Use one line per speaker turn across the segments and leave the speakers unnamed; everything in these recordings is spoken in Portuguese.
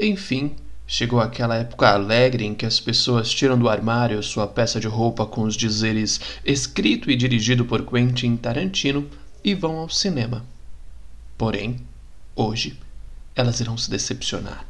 Enfim, chegou aquela época alegre em que as pessoas tiram do armário sua peça de roupa com os dizeres escrito e dirigido por Quentin Tarantino e vão ao cinema. Porém, hoje, elas irão se decepcionar.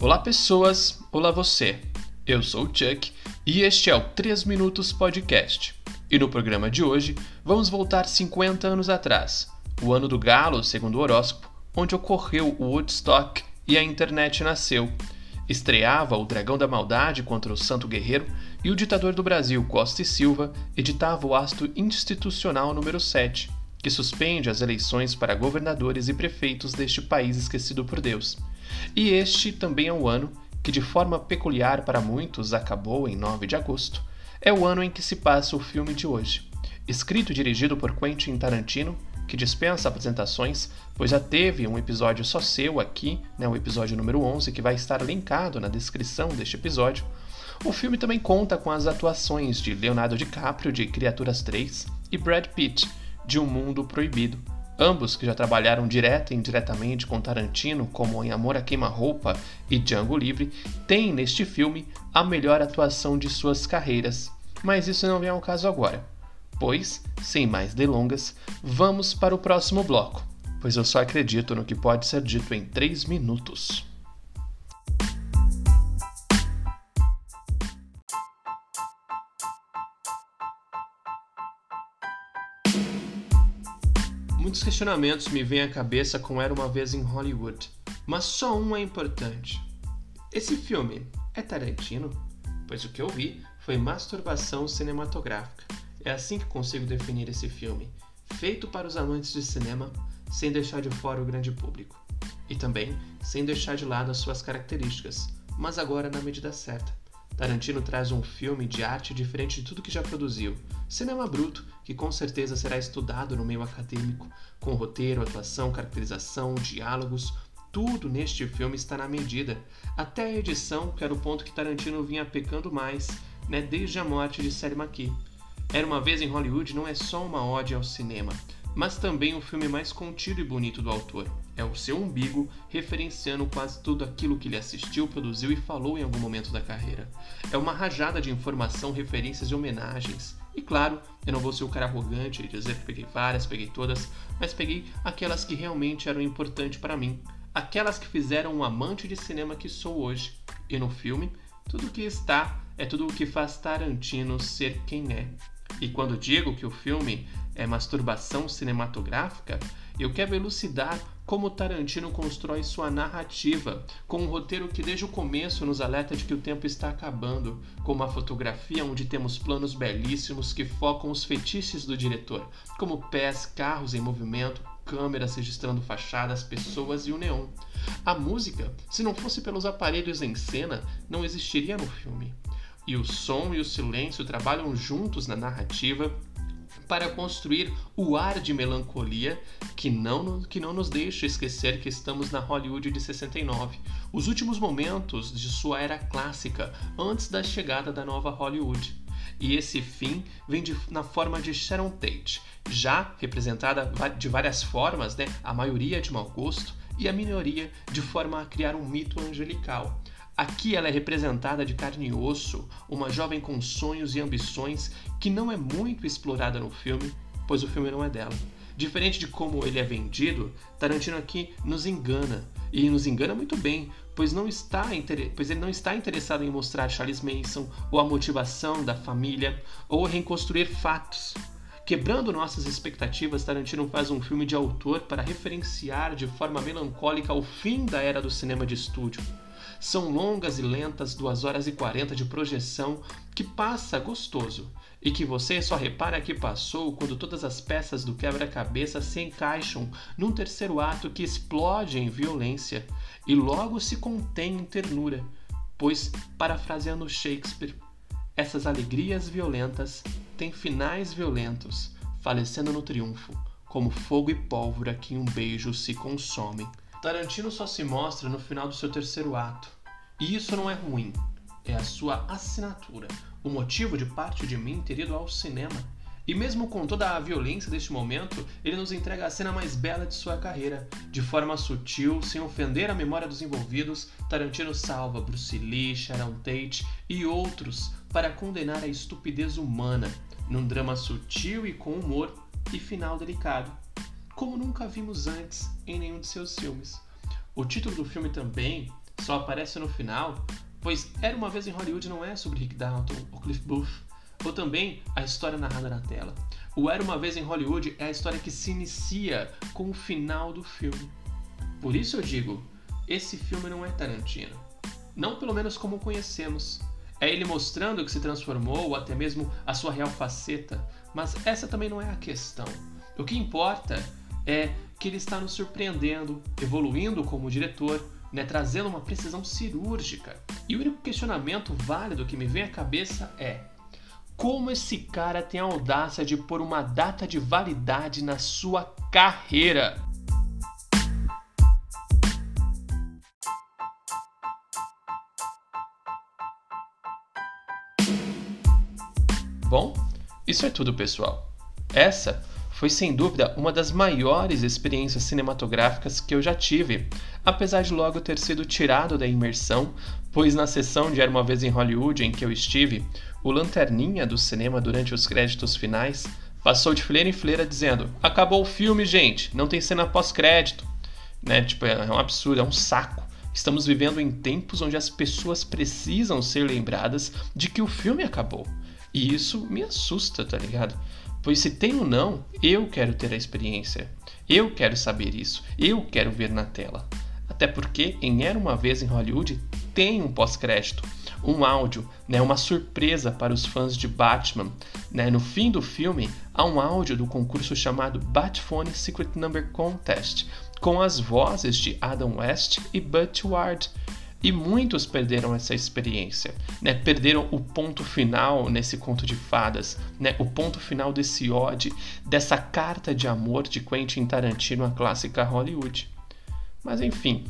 Olá, pessoas! Olá, você! Eu sou o Chuck e este é o 3 Minutos Podcast. E no programa de hoje vamos voltar 50 anos atrás, o ano do galo, segundo o horóscopo, onde ocorreu o Woodstock e a internet nasceu. Estreava o Dragão da Maldade contra o Santo Guerreiro e o ditador do Brasil, Costa e Silva, editava o Asto Institucional número 7, que suspende as eleições para governadores e prefeitos deste país esquecido por Deus. E este também é o ano que, de forma peculiar para muitos, acabou em 9 de agosto. É o ano em que se passa o filme de hoje. Escrito e dirigido por Quentin Tarantino, que dispensa apresentações, pois já teve um episódio só seu aqui, né, o episódio número 11, que vai estar linkado na descrição deste episódio. O filme também conta com as atuações de Leonardo DiCaprio, de Criaturas 3, e Brad Pitt, de Um Mundo Proibido, Ambos que já trabalharam direta e indiretamente com Tarantino, como em Amor a Queima-Roupa e Django Livre, têm neste filme a melhor atuação de suas carreiras. Mas isso não vem ao caso agora. Pois, sem mais delongas, vamos para o próximo bloco, pois eu só acredito no que pode ser dito em 3 minutos. Muitos questionamentos me vêm à cabeça com Era uma Vez em Hollywood, mas só um é importante. Esse filme é Tarantino? Pois o que eu vi foi masturbação cinematográfica. É assim que consigo definir esse filme, feito para os amantes de cinema, sem deixar de fora o grande público. E também sem deixar de lado as suas características, mas agora na medida certa. Tarantino traz um filme de arte diferente de tudo que já produziu. Cinema bruto, que com certeza será estudado no meio acadêmico, com roteiro, atuação, caracterização, diálogos, tudo neste filme está na medida. Até a edição, que era o ponto que Tarantino vinha pecando mais, né, desde a morte de Sally McKee. Era uma vez em Hollywood não é só uma ode ao cinema, mas também o filme mais contido e bonito do autor. É o seu umbigo referenciando quase tudo aquilo que ele assistiu, produziu e falou em algum momento da carreira. É uma rajada de informação, referências e homenagens. E claro, eu não vou ser o cara arrogante e dizer que peguei várias, peguei todas, mas peguei aquelas que realmente eram importantes para mim. Aquelas que fizeram um amante de cinema que sou hoje. E no filme, tudo que está é tudo o que faz Tarantino ser quem é. E quando digo que o filme é masturbação cinematográfica, eu quero elucidar como Tarantino constrói sua narrativa, com um roteiro que desde o começo nos alerta de que o tempo está acabando, com uma fotografia onde temos planos belíssimos que focam os fetiches do diretor, como pés, carros em movimento, câmeras registrando fachadas, pessoas e o neon. A música, se não fosse pelos aparelhos em cena, não existiria no filme. E o som e o silêncio trabalham juntos na narrativa para construir o ar de melancolia que não, que não nos deixa esquecer que estamos na Hollywood de 69, os últimos momentos de sua era clássica, antes da chegada da nova Hollywood. E esse fim vem de, na forma de Sharon Tate, já representada de várias formas, né? a maioria de mau gosto e a minoria de forma a criar um mito angelical. Aqui ela é representada de carne e osso, uma jovem com sonhos e ambições que não é muito explorada no filme, pois o filme não é dela. Diferente de como ele é vendido, Tarantino aqui nos engana. E nos engana muito bem, pois, não está pois ele não está interessado em mostrar Charles Manson ou a motivação da família ou reconstruir fatos. Quebrando nossas expectativas, Tarantino faz um filme de autor para referenciar de forma melancólica o fim da era do cinema de estúdio. São longas e lentas 2 horas e 40 de projeção que passa gostoso e que você só repara que passou quando todas as peças do quebra-cabeça se encaixam num terceiro ato que explode em violência e logo se contém em ternura, pois, parafraseando Shakespeare, essas alegrias violentas têm finais violentos, falecendo no triunfo, como fogo e pólvora que em um beijo se consomem. Tarantino só se mostra no final do seu terceiro ato. E isso não é ruim, é a sua assinatura, o motivo de parte de mim ter ido ao cinema. E mesmo com toda a violência deste momento, ele nos entrega a cena mais bela de sua carreira. De forma sutil, sem ofender a memória dos envolvidos, Tarantino salva Bruce Lee, Sharon Tate e outros para condenar a estupidez humana, num drama sutil e com humor e final delicado, como nunca vimos antes em nenhum de seus filmes. O título do filme também só aparece no final, pois Era uma vez em Hollywood não é sobre Rick Dalton ou Cliff Booth, ou também a história narrada na tela. O Era uma vez em Hollywood é a história que se inicia com o final do filme. Por isso eu digo, esse filme não é Tarantino. Não pelo menos como o conhecemos. É ele mostrando que se transformou, ou até mesmo a sua real faceta, mas essa também não é a questão. O que importa é que ele está nos surpreendendo, evoluindo como diretor, né, trazendo uma precisão cirúrgica. E o único questionamento válido que me vem à cabeça é: como esse cara tem a audácia de pôr uma data de validade na sua carreira? Bom, isso é tudo, pessoal. Essa foi sem dúvida uma das maiores experiências cinematográficas que eu já tive, apesar de logo ter sido tirado da imersão, pois na sessão de Era uma Vez em Hollywood em que eu estive, o lanterninha do cinema durante os créditos finais passou de fileira em fileira dizendo: Acabou o filme, gente, não tem cena pós-crédito. Né? Tipo, é um absurdo, é um saco. Estamos vivendo em tempos onde as pessoas precisam ser lembradas de que o filme acabou. E isso me assusta, tá ligado? Pois se tem ou não, eu quero ter a experiência. Eu quero saber isso. Eu quero ver na tela. Até porque em Era uma vez em Hollywood tem um pós-crédito, um áudio, né, uma surpresa para os fãs de Batman. Né? No fim do filme, há um áudio do concurso chamado Batphone Secret Number Contest, com as vozes de Adam West e Butch Ward. E muitos perderam essa experiência, né? Perderam o ponto final nesse conto de fadas, né? O ponto final desse ode, dessa carta de amor de Quentin Tarantino à clássica Hollywood. Mas enfim,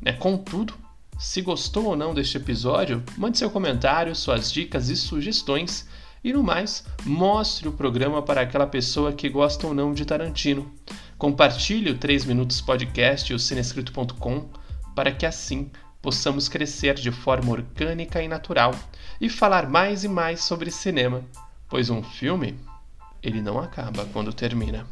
né? Contudo, se gostou ou não deste episódio, mande seu comentário, suas dicas e sugestões. E no mais, mostre o programa para aquela pessoa que gosta ou não de Tarantino. Compartilhe o 3 Minutos Podcast e o cinescrito.com para que assim possamos crescer de forma orgânica e natural e falar mais e mais sobre cinema, pois um filme ele não acaba quando termina.